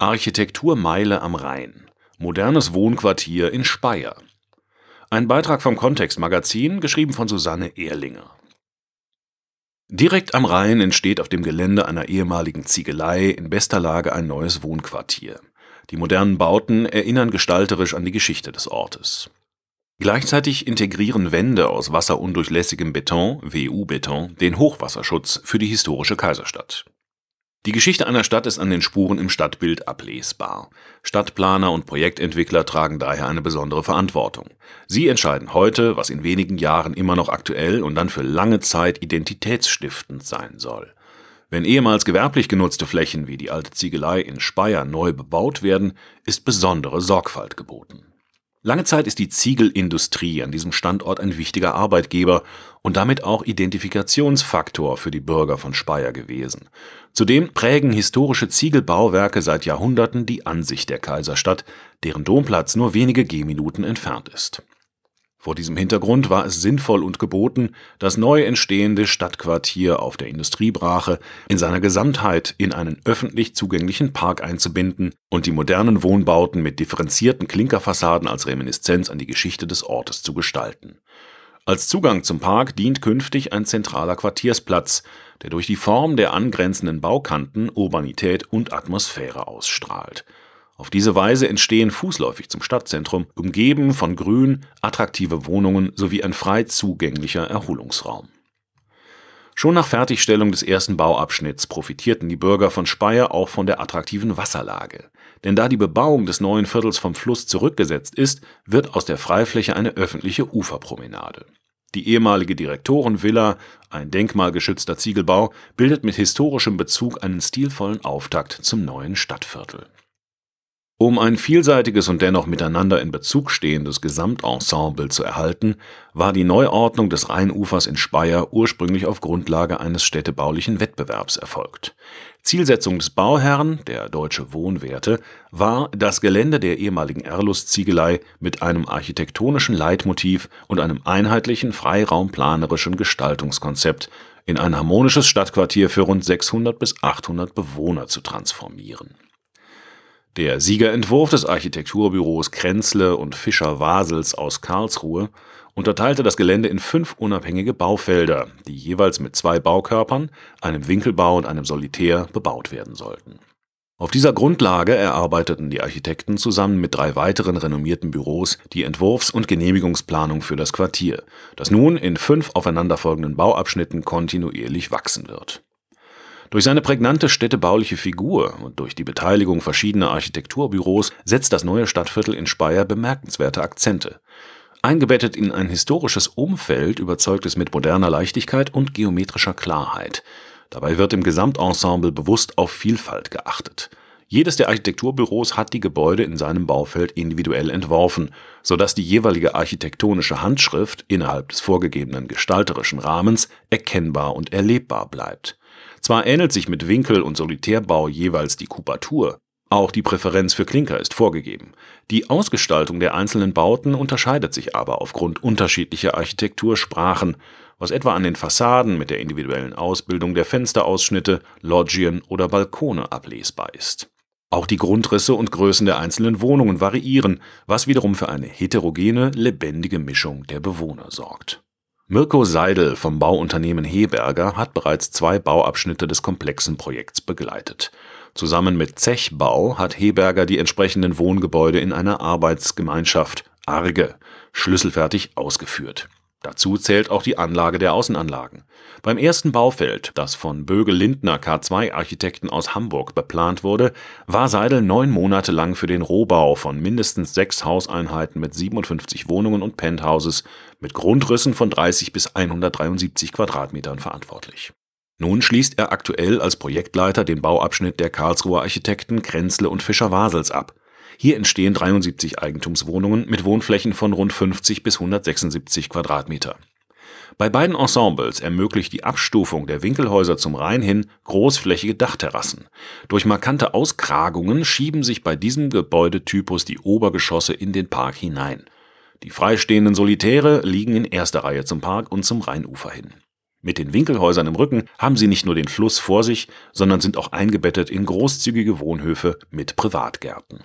Architekturmeile am Rhein. Modernes Wohnquartier in Speyer. Ein Beitrag vom Kontext Magazin, geschrieben von Susanne Ehrlinger. Direkt am Rhein entsteht auf dem Gelände einer ehemaligen Ziegelei in bester Lage ein neues Wohnquartier. Die modernen Bauten erinnern gestalterisch an die Geschichte des Ortes. Gleichzeitig integrieren Wände aus wasserundurchlässigem Beton (WU-Beton) den Hochwasserschutz für die historische Kaiserstadt die Geschichte einer Stadt ist an den Spuren im Stadtbild ablesbar. Stadtplaner und Projektentwickler tragen daher eine besondere Verantwortung. Sie entscheiden heute, was in wenigen Jahren immer noch aktuell und dann für lange Zeit identitätsstiftend sein soll. Wenn ehemals gewerblich genutzte Flächen wie die alte Ziegelei in Speyer neu bebaut werden, ist besondere Sorgfalt geboten Lange Zeit ist die Ziegelindustrie an diesem Standort ein wichtiger Arbeitgeber und damit auch Identifikationsfaktor für die Bürger von Speyer gewesen. Zudem prägen historische Ziegelbauwerke seit Jahrhunderten die Ansicht der Kaiserstadt, deren Domplatz nur wenige Gehminuten entfernt ist vor diesem Hintergrund war es sinnvoll und geboten, das neu entstehende Stadtquartier auf der Industriebrache in seiner Gesamtheit in einen öffentlich zugänglichen Park einzubinden und die modernen Wohnbauten mit differenzierten Klinkerfassaden als Reminiszenz an die Geschichte des Ortes zu gestalten. Als Zugang zum Park dient künftig ein zentraler Quartiersplatz, der durch die Form der angrenzenden Baukanten Urbanität und Atmosphäre ausstrahlt auf diese Weise entstehen fußläufig zum Stadtzentrum, umgeben von Grün, attraktive Wohnungen sowie ein frei zugänglicher Erholungsraum. Schon nach Fertigstellung des ersten Bauabschnitts profitierten die Bürger von Speyer auch von der attraktiven Wasserlage. Denn da die Bebauung des neuen Viertels vom Fluss zurückgesetzt ist, wird aus der Freifläche eine öffentliche Uferpromenade. Die ehemalige Direktorenvilla, ein denkmalgeschützter Ziegelbau, bildet mit historischem Bezug einen stilvollen Auftakt zum neuen Stadtviertel um ein vielseitiges und dennoch miteinander in Bezug stehendes Gesamtensemble zu erhalten, war die Neuordnung des Rheinufers in Speyer ursprünglich auf Grundlage eines städtebaulichen Wettbewerbs erfolgt. Zielsetzung des Bauherrn, der Deutsche Wohnwerte, war, das Gelände der ehemaligen Erlus-Ziegelei mit einem architektonischen Leitmotiv und einem einheitlichen freiraumplanerischen Gestaltungskonzept in ein harmonisches Stadtquartier für rund 600 bis 800 Bewohner zu transformieren der Siegerentwurf des Architekturbüros Kränzle und Fischer-Wasels aus Karlsruhe unterteilte das Gelände in fünf unabhängige Baufelder, die jeweils mit zwei Baukörpern, einem Winkelbau und einem Solitär bebaut werden sollten. Auf dieser Grundlage erarbeiteten die Architekten zusammen mit drei weiteren renommierten Büros die Entwurfs und Genehmigungsplanung für das Quartier, das nun in fünf aufeinanderfolgenden Bauabschnitten kontinuierlich wachsen wird durch seine prägnante städtebauliche Figur und durch die Beteiligung verschiedener Architekturbüros setzt das neue Stadtviertel in Speyer bemerkenswerte Akzente. Eingebettet in ein historisches Umfeld überzeugt es mit moderner Leichtigkeit und geometrischer Klarheit. Dabei wird im Gesamtensemble bewusst auf Vielfalt geachtet. Jedes der Architekturbüros hat die Gebäude in seinem Baufeld individuell entworfen, sodass die jeweilige architektonische Handschrift innerhalb des vorgegebenen gestalterischen Rahmens erkennbar und erlebbar bleibt zwar ähnelt sich mit Winkel und Solitärbau jeweils die Kubatur, auch die Präferenz für Klinker ist vorgegeben. Die Ausgestaltung der einzelnen Bauten unterscheidet sich aber aufgrund unterschiedlicher Architektursprachen, was etwa an den Fassaden mit der individuellen Ausbildung der Fensterausschnitte, Loggien oder Balkone ablesbar ist. Auch die Grundrisse und Größen der einzelnen Wohnungen variieren, was wiederum für eine heterogene, lebendige Mischung der Bewohner sorgt Mirko Seidel vom Bauunternehmen Heberger hat bereits zwei Bauabschnitte des komplexen Projekts begleitet. Zusammen mit Zechbau hat Heberger die entsprechenden Wohngebäude in einer Arbeitsgemeinschaft (Arge) schlüsselfertig ausgeführt Dazu zählt auch die Anlage der Außenanlagen. Beim ersten Baufeld, das von Bögel-Lindner K2-Architekten aus Hamburg beplant wurde, war Seidel neun Monate lang für den Rohbau von mindestens sechs Hauseinheiten mit 57 Wohnungen und Penthouses mit Grundrissen von 30 bis 173 Quadratmetern verantwortlich. Nun schließt er aktuell als Projektleiter den Bauabschnitt der Karlsruher Architekten Krenzle und Fischer-Wasels ab hier entstehen 73 Eigentumswohnungen mit Wohnflächen von rund 50 bis 176 Quadratmeter. Bei beiden Ensembles ermöglicht die Abstufung der Winkelhäuser zum Rhein hin großflächige Dachterrassen. Durch markante Auskragungen schieben sich bei diesem Gebäudetypus die Obergeschosse in den Park hinein. Die freistehenden Solitäre liegen in erster Reihe zum Park und zum Rheinufer hin Mit den Winkelhäusern im Rücken haben sie nicht nur den Fluss vor sich, sondern sind auch eingebettet in großzügige Wohnhöfe mit Privatgärten.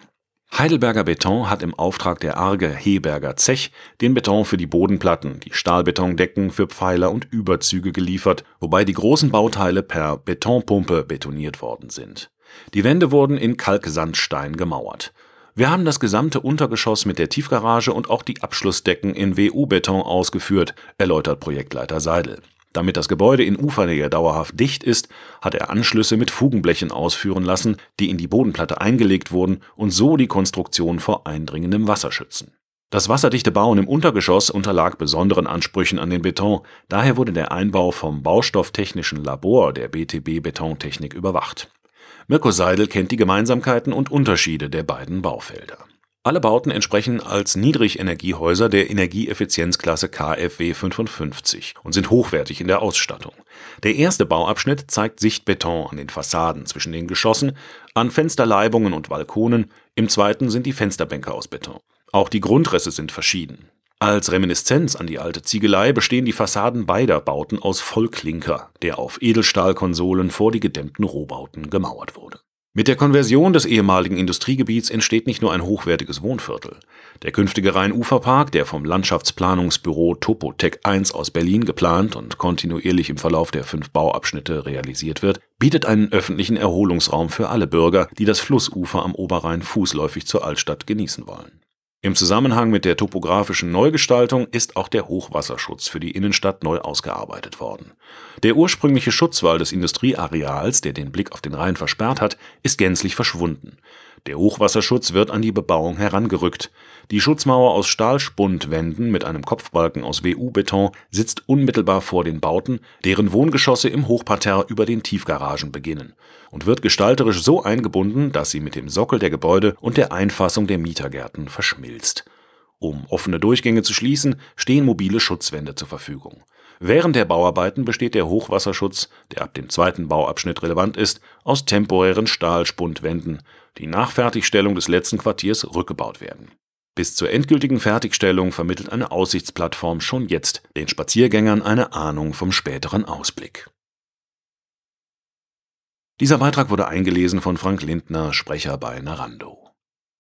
Heidelberger Beton hat im Auftrag der Arge Heberger Zech den Beton für die Bodenplatten, die Stahlbetondecken für Pfeiler und Überzüge geliefert, wobei die großen Bauteile per Betonpumpe betoniert worden sind. Die Wände wurden in Kalksandstein gemauert. Wir haben das gesamte Untergeschoss mit der Tiefgarage und auch die Abschlussdecken in WU-Beton ausgeführt, erläutert Projektleiter Seidel. Damit das Gebäude in Ufernähe dauerhaft dicht ist, hat er Anschlüsse mit Fugenblechen ausführen lassen, die in die Bodenplatte eingelegt wurden und so die Konstruktion vor eindringendem Wasser schützen. Das wasserdichte Bauen im Untergeschoss unterlag besonderen Ansprüchen an den Beton, daher wurde der Einbau vom Baustofftechnischen Labor der BTB Betontechnik überwacht. Mirko Seidel kennt die Gemeinsamkeiten und Unterschiede der beiden Baufelder alle Bauten entsprechen als Niedrigenergiehäuser der Energieeffizienzklasse KfW 55 und sind hochwertig in der Ausstattung. Der erste Bauabschnitt zeigt Sichtbeton an den Fassaden zwischen den Geschossen, an Fensterleibungen und Balkonen, im zweiten sind die Fensterbänke aus Beton. Auch die Grundrisse sind verschieden. Als Reminiszenz an die alte Ziegelei bestehen die Fassaden beider Bauten aus Vollklinker, der auf Edelstahlkonsolen vor die gedämmten Rohbauten gemauert wurde mit der Konversion des ehemaligen Industriegebiets entsteht nicht nur ein hochwertiges Wohnviertel. Der künftige Rheinuferpark, der vom Landschaftsplanungsbüro Topotec 1 aus Berlin geplant und kontinuierlich im Verlauf der fünf Bauabschnitte realisiert wird, bietet einen öffentlichen Erholungsraum für alle Bürger, die das Flussufer am Oberrhein fußläufig zur Altstadt genießen wollen im Zusammenhang mit der topografischen Neugestaltung ist auch der Hochwasserschutz für die Innenstadt neu ausgearbeitet worden. Der ursprüngliche Schutzwall des Industrieareals, der den Blick auf den Rhein versperrt hat, ist gänzlich verschwunden der Hochwasserschutz wird an die Bebauung herangerückt. Die Schutzmauer aus Stahlspundwänden mit einem Kopfbalken aus WU-Beton sitzt unmittelbar vor den Bauten, deren Wohngeschosse im Hochparterre über den Tiefgaragen beginnen und wird gestalterisch so eingebunden, dass sie mit dem Sockel der Gebäude und der Einfassung der Mietergärten verschmilzt. Um offene Durchgänge zu schließen, stehen mobile Schutzwände zur Verfügung. Während der Bauarbeiten besteht der Hochwasserschutz, der ab dem zweiten Bauabschnitt relevant ist, aus temporären Stahlspundwänden die nach Fertigstellung des letzten Quartiers rückgebaut werden. Bis zur endgültigen Fertigstellung vermittelt eine Aussichtsplattform schon jetzt den Spaziergängern eine Ahnung vom späteren Ausblick. Dieser Beitrag wurde eingelesen von Frank Lindner, Sprecher bei Narando